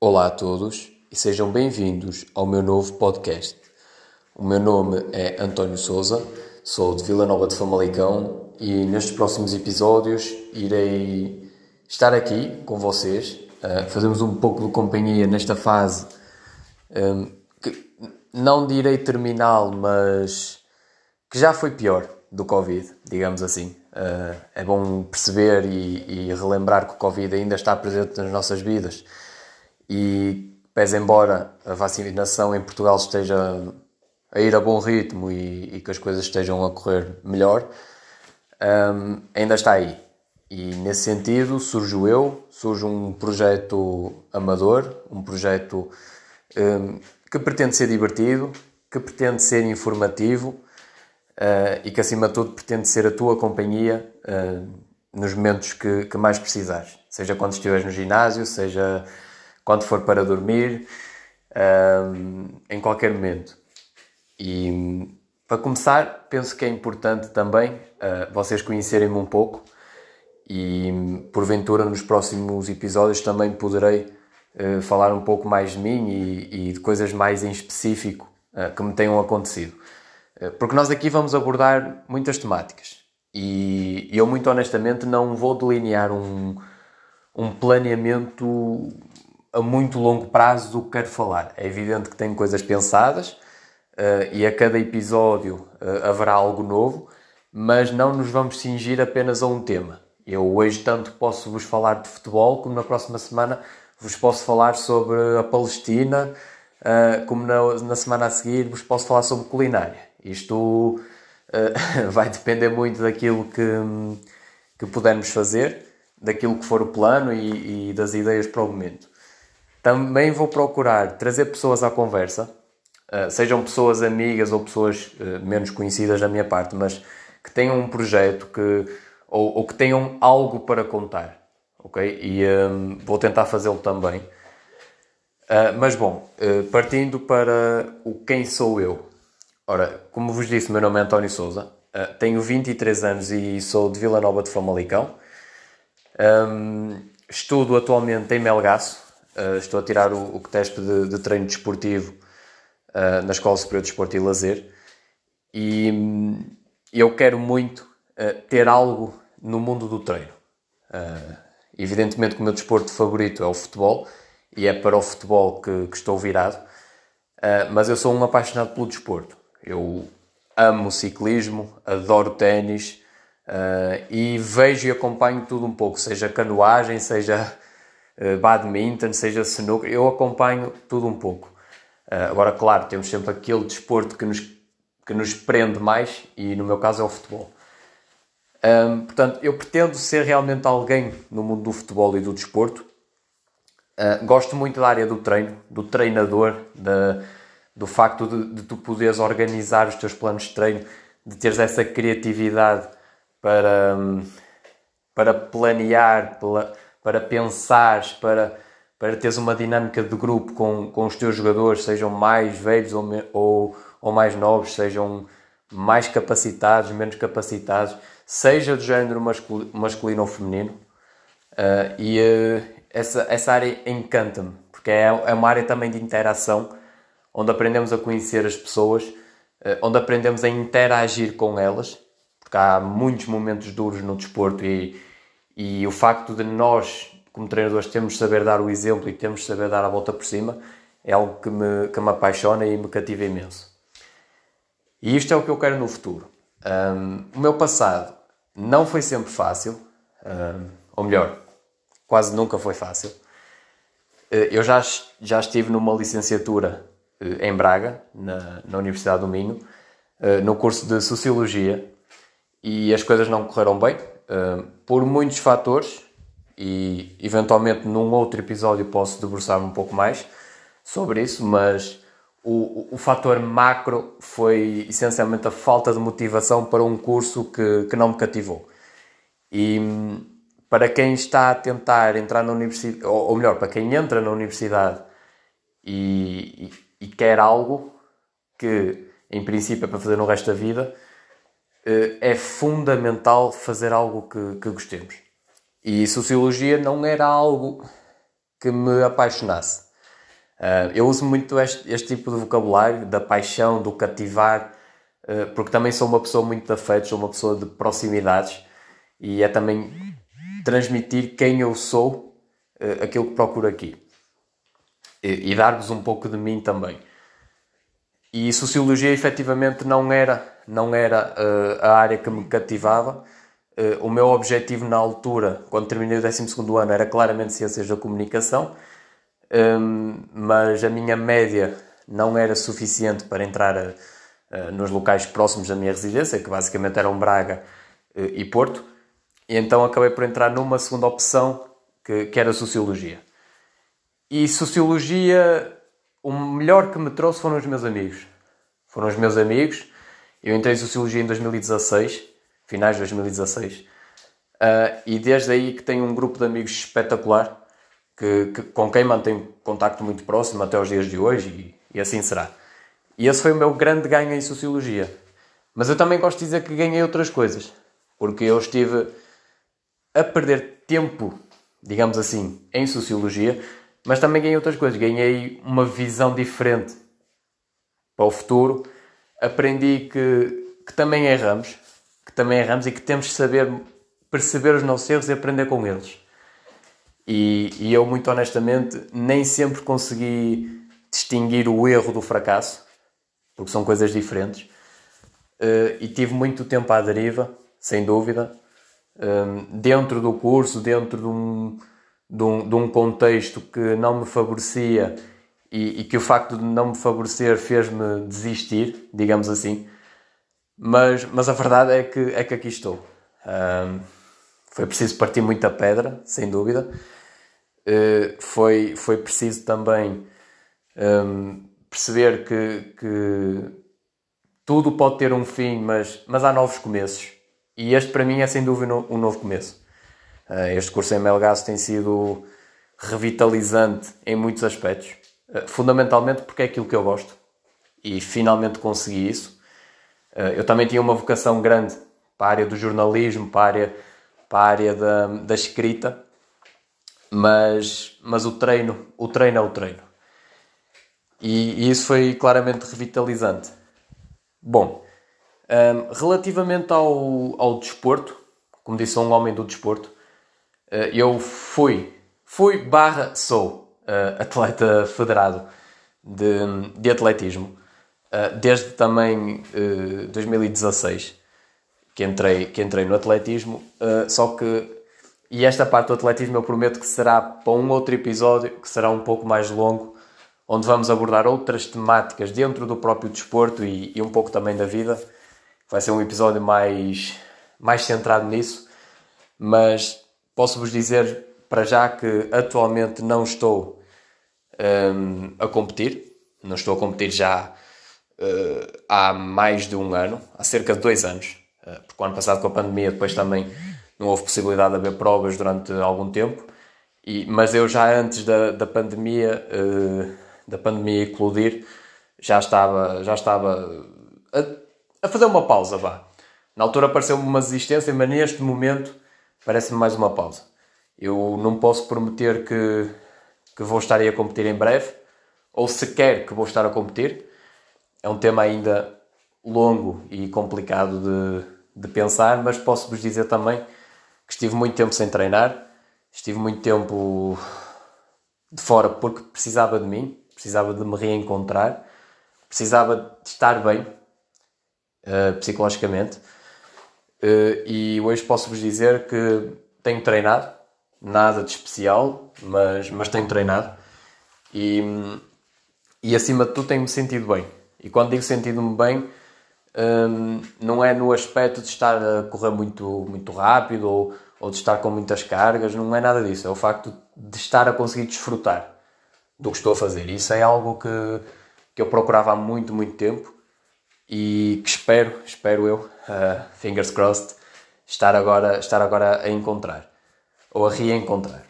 Olá a todos e sejam bem-vindos ao meu novo podcast. O meu nome é António Souza, sou de Vila Nova de Famalicão e nestes próximos episódios irei estar aqui com vocês, uh, fazemos um pouco de companhia nesta fase um, que não direi terminal, mas que já foi pior do Covid, digamos assim. Uh, é bom perceber e, e, relembrar que o Covid ainda está presente nas nossas vidas e, pese embora a vacinação em Portugal esteja a ir a bom ritmo e, e que as coisas estejam a correr melhor, um, ainda está aí. E nesse sentido surjo eu, surge um projeto amador, um projeto um, que pretende ser divertido, que pretende ser informativo uh, e que acima de tudo pretende ser a tua companhia uh, nos momentos que, que, mais precisares. Seja quando estiveres no ginásio, seja quando for para dormir, uh, em qualquer momento. E para começar, penso que é importante também vocês conhecerem-me um pouco e porventura nos próximos episódios também poderei falar um pouco mais de mim e, e de coisas mais em específico que me tenham acontecido. Porque nós aqui vamos abordar muitas temáticas e eu, muito honestamente, não vou delinear um, um planeamento a muito longo prazo do que quero falar. É evidente que tenho coisas pensadas uh, e a cada episódio uh, haverá algo novo, mas não nos vamos cingir apenas a um tema. Eu hoje tanto posso vos falar de futebol, como na próxima semana vos posso falar sobre a Palestina, uh, como na, na semana a seguir vos posso falar sobre culinária. Isto vai depender muito daquilo que, que pudermos fazer, daquilo que for o plano e, e, das ideias para o momento. Também vou procurar trazer pessoas à conversa, uh, sejam pessoas amigas ou pessoas uh, menos conhecidas da minha parte, mas que tenham um projeto que, ou, ou que tenham algo para contar. ok? E um, vou tentar fazê-lo também. mas bom, partindo para o quem sou eu. Ora, como vos disse, meu nome é António Souza, uh, tenho 23 anos e sou de Vila Nova de Famalicão. Um, estudo atualmente em Melgaço, uh, estou a tirar o, o teste de, de treino desportivo uh, na Escola Superior de Desporto e Lazer e um, eu quero muito ter algo no mundo do treino. evidentemente que o meu desporto favorito é o futebol e é para o futebol que, que estou virado, mas eu sou um apaixonado pelo desporto. Eu amo ciclismo, adoro ténis uh, e vejo e acompanho tudo um pouco, seja canoagem, seja uh, badminton, seja snooker, eu acompanho tudo um pouco. Uh, agora, claro, temos sempre aquele desporto que nos, que nos prende mais e no meu caso é o futebol. Um, portanto, eu pretendo ser realmente alguém no mundo do futebol e do desporto. Uh, gosto muito da área do treino, do treinador, da, do facto de, de, tu poderes organizar os teus planos de treino, de teres essa criatividade para, para planear, para, para pensares, para, para teres uma dinâmica de grupo com, com os teus jogadores, sejam mais velhos ou, ou, ou mais novos, sejam mais capacitados, menos capacitados, seja do género masculino, masculino ou feminino. Uh, e uh, essa, essa área encanta-me, porque é, é uma área também de interação onde aprendemos a conhecer as pessoas, eh, onde aprendemos a interagir com elas, porque há muitos momentos duros no desporto e, e o facto de nós, como treinadores, temos de saber dar o exemplo e temos de saber dar a volta por cima é algo que me, que me apaixona e me cativa imenso. E isto é o que eu quero no futuro. Um, o meu passado não foi sempre fácil, um, ou melhor, quase nunca foi fácil. Eh, eu já, já estive numa licenciatura eh, em Braga, na, na Universidade do Minho, eh, no curso de Sociologia, e as coisas não correram bem, por muitos fatores, e eventualmente num outro episódio posso debruçar um pouco mais sobre isso, mas o, o, fator macro foi essencialmente a falta de motivação para um curso que, que não me cativou. E para quem está a tentar entrar na universidade, ou, ou melhor, para quem entra na universidade e, e quer algo que, em princípio, é para fazer no resto da vida, é fundamental fazer algo que, que gostemos. E sociologia não era algo que me apaixonasse. Uh, eu uso muito este, este, tipo de vocabulário, da paixão, do cativar, uh, porque também sou uma pessoa muito de sou uma pessoa de proximidades e é também transmitir quem eu sou, aquilo que procuro aqui. E, e dar-vos um pouco de mim também. E sociologia efetivamente não era, não era a área que me cativava. o meu objetivo na altura, quando terminei o 12 ano, era claramente Ciências da Comunicação um, mas a minha média não era suficiente para entrar a, nos locais próximos da minha residência, que basicamente eram Braga uh, e Porto, e então acabei por entrar numa segunda opção, que, que era Sociologia. E Sociologia, o melhor que me trouxe foram os meus amigos. Foram os meus amigos. Eu entrei em Sociologia em 2016, finais de 2016, uh, e desde aí que tenho um grupo de amigos espetacular que, que, com quem mantenho contacto muito próximo até os dias de hoje e, e, assim será. E esse foi o meu grande ganho em Sociologia. Mas eu também gosto de dizer que ganhei outras coisas, porque eu estive a perder tempo, digamos assim, em Sociologia, mas também ganhei outras coisas. Ganhei uma visão diferente para o futuro, aprendi que, que também erramos, que também erramos e que temos de saber perceber os nossos erros e aprender com eles. E, e eu, muito honestamente, nem sempre consegui distinguir o erro do fracasso, porque são coisas diferentes. Uh, e tive muito tempo à deriva, sem dúvida, um, ehm, dentro do curso, dentro de um, de um, de um, contexto que não me favorecia e, e que o facto de não me favorecer fez-me desistir, digamos assim. Mas, mas a verdade é que, é que aqui estou. Um, foi preciso partir muita pedra, sem dúvida. Eh, foi, foi preciso também um, perceber que, que tudo pode ter um fim, mas, mas há novos começos. E este para mim é sem dúvida um novo começo. Uh, este curso em Melgaço tem sido revitalizante em muitos aspectos, uh, fundamentalmente porque é aquilo que eu gosto e finalmente consegui isso. Uh, eu também tinha uma vocação grande para a área do jornalismo, para a área, para a área da, da escrita, mas, mas o treino, o treino é o treino. E, e isso foi claramente revitalizante. Bom, um, relativamente ao, ao desporto, como disse um homem do desporto, eu fui, fui barra sou uh, atleta federado de, de atletismo uh, desde também 2016 que entrei, que entrei no atletismo, só que e esta parte do atletismo eu prometo que será para um outro episódio, que será um pouco mais longo, onde vamos abordar outras temáticas dentro do próprio desporto e, e um pouco também da vida. Vai ser um episódio mais, mais centrado nisso, mas posso-vos dizer para já que atualmente não estou um, a competir, não estou a competir já uh, há mais de um ano, há cerca de dois anos, uh, porque o ano passado com a pandemia depois também não houve possibilidade de haver provas durante algum tempo. E, mas eu já antes da, da pandemia uh, da pandemia eclodir já estava já estava a, a fazer uma pausa vá na altura pareceu-me uma desistência mas neste momento parece-me mais uma pausa eu não posso prometer que que vou estar aí a competir em breve ou sequer que vou estar a competir é um tema ainda longo e complicado de, de pensar mas posso vos dizer também que estive muito tempo sem treinar, estive muito tempo de fora porque precisava de mim, precisava de me reencontrar, precisava de estar bem uh, psicologicamente. Uh, e hoje posso-vos dizer que tenho treinado, nada de especial, mas, mas tenho treinado e, e acima de tudo tenho-me sentido bem. E quando digo sentido-me bem, um, não é no aspecto de estar a correr muito, muito rápido ou, ou de estar com muitas cargas, não é nada disso. É o facto de estar a conseguir desfrutar do que estou a fazer. Isso é algo que, que eu procurava há muito, muito tempo e que espero, espero eu, uh, fingers crossed, estar agora, estar agora a encontrar ou a reencontrar.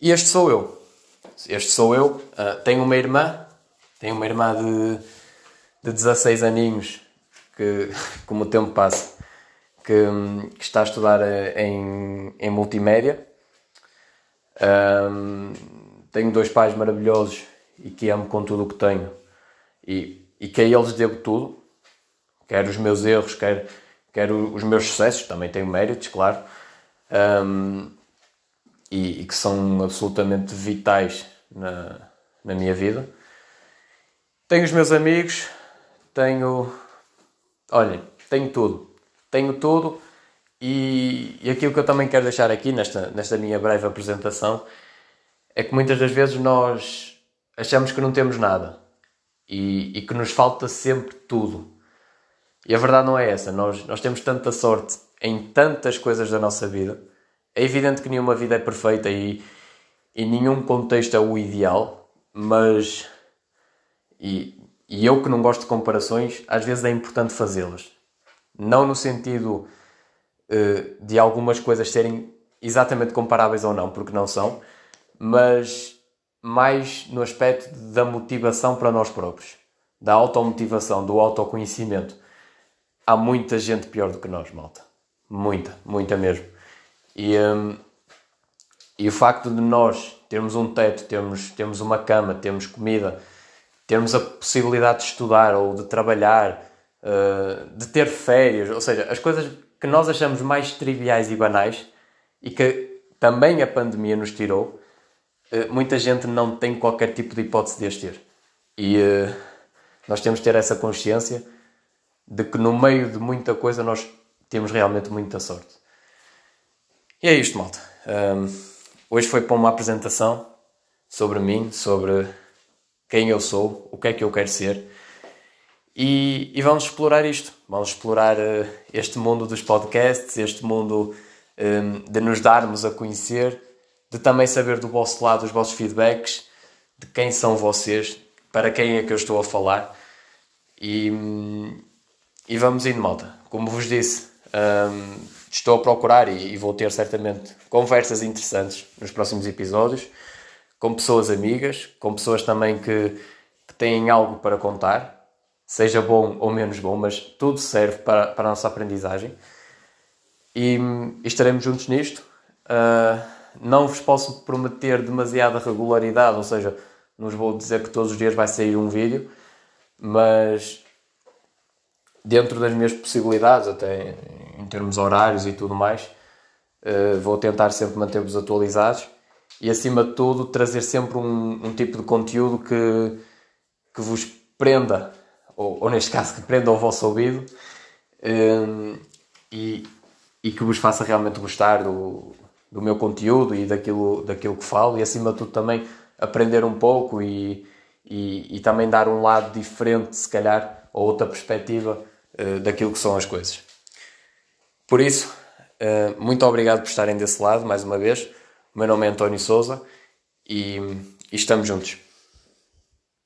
E este sou eu. Este sou eu. Uh, tenho uma irmã, tenho uma irmã de de 16 aninhos, que, como o tempo passa, que, que está a estudar eh, em, em multimédia. Um, tenho dois pais maravilhosos e que amo com tudo o que tenho e, e que a eles devo tudo, quer os meus erros, quer, quer os meus sucessos, também tenho méritos, claro, um, e, e, que são absolutamente vitais na, na minha vida. Tenho os meus amigos, tenho. Olhem, tenho tudo. Tenho tudo e, e aquilo que eu também quero deixar aqui nesta, nesta minha breve apresentação é que muitas das vezes nós achamos que não temos nada e, e que nos falta sempre tudo. E a verdade não é essa. Nós, nós temos tanta sorte em tantas coisas da nossa vida. É evidente que nenhuma vida é perfeita e, e nenhum contexto é o ideal, mas. E, e eu que não gosto de comparações, às vezes é importante fazê-las. Não no sentido uh, de algumas coisas serem exatamente comparáveis ou não, porque não são, mas mais no aspecto da motivação para nós próprios, da automotivação, do autoconhecimento. Há muita gente pior do que nós, malta. Muita, muita mesmo. E, um, e o facto de nós termos um teto, termos, termos uma cama, termos comida, termos a possibilidade de estudar ou de trabalhar, uh, de ter férias, ou seja, as coisas que nós achamos mais triviais e banais e que também a pandemia nos tirou, muita gente não tem qualquer tipo de hipótese de as ter. E uh, nós temos de ter essa consciência de que no meio de muita coisa nós temos realmente muita sorte. E é isto, malta. Um, hoje foi para uma apresentação sobre mim, sobre quem eu sou, o que é que eu quero ser. E, e vamos explorar isto. Vamos explorar uh, este mundo dos podcasts, este mundo um, de nos darmos a conhecer, de também saber do vosso lado os vossos feedbacks, de quem são vocês, para quem é que eu estou a falar. E, e vamos indo, malta. Como vos disse, um, estou a procurar e, e vou ter certamente conversas interessantes nos próximos episódios com pessoas amigas, com pessoas também que, que têm algo para contar, seja bom ou menos bom, mas tudo serve para, para a nossa aprendizagem. E, e estaremos juntos nisto. Uh, não vos posso prometer demasiada regularidade, ou seja, não vos vou dizer que todos os dias vai sair um vídeo, mas dentro das minhas possibilidades, até em termos horários e tudo mais, uh, vou tentar sempre manter-vos atualizados e acima de tudo trazer sempre um, um tipo de conteúdo que, que vos prenda, ou, ou, neste caso que prenda o vosso ouvido um, e, e que vos faça realmente gostar do, do meu conteúdo e daquilo, daquilo que falo e acima de tudo também aprender um pouco e, e, e também dar um lado diferente, se calhar, ou outra perspectiva uh, daquilo que são as coisas. Por isso, uh, muito obrigado por estarem desse lado mais uma vez. O meu nome é António Souza e, e estamos juntos.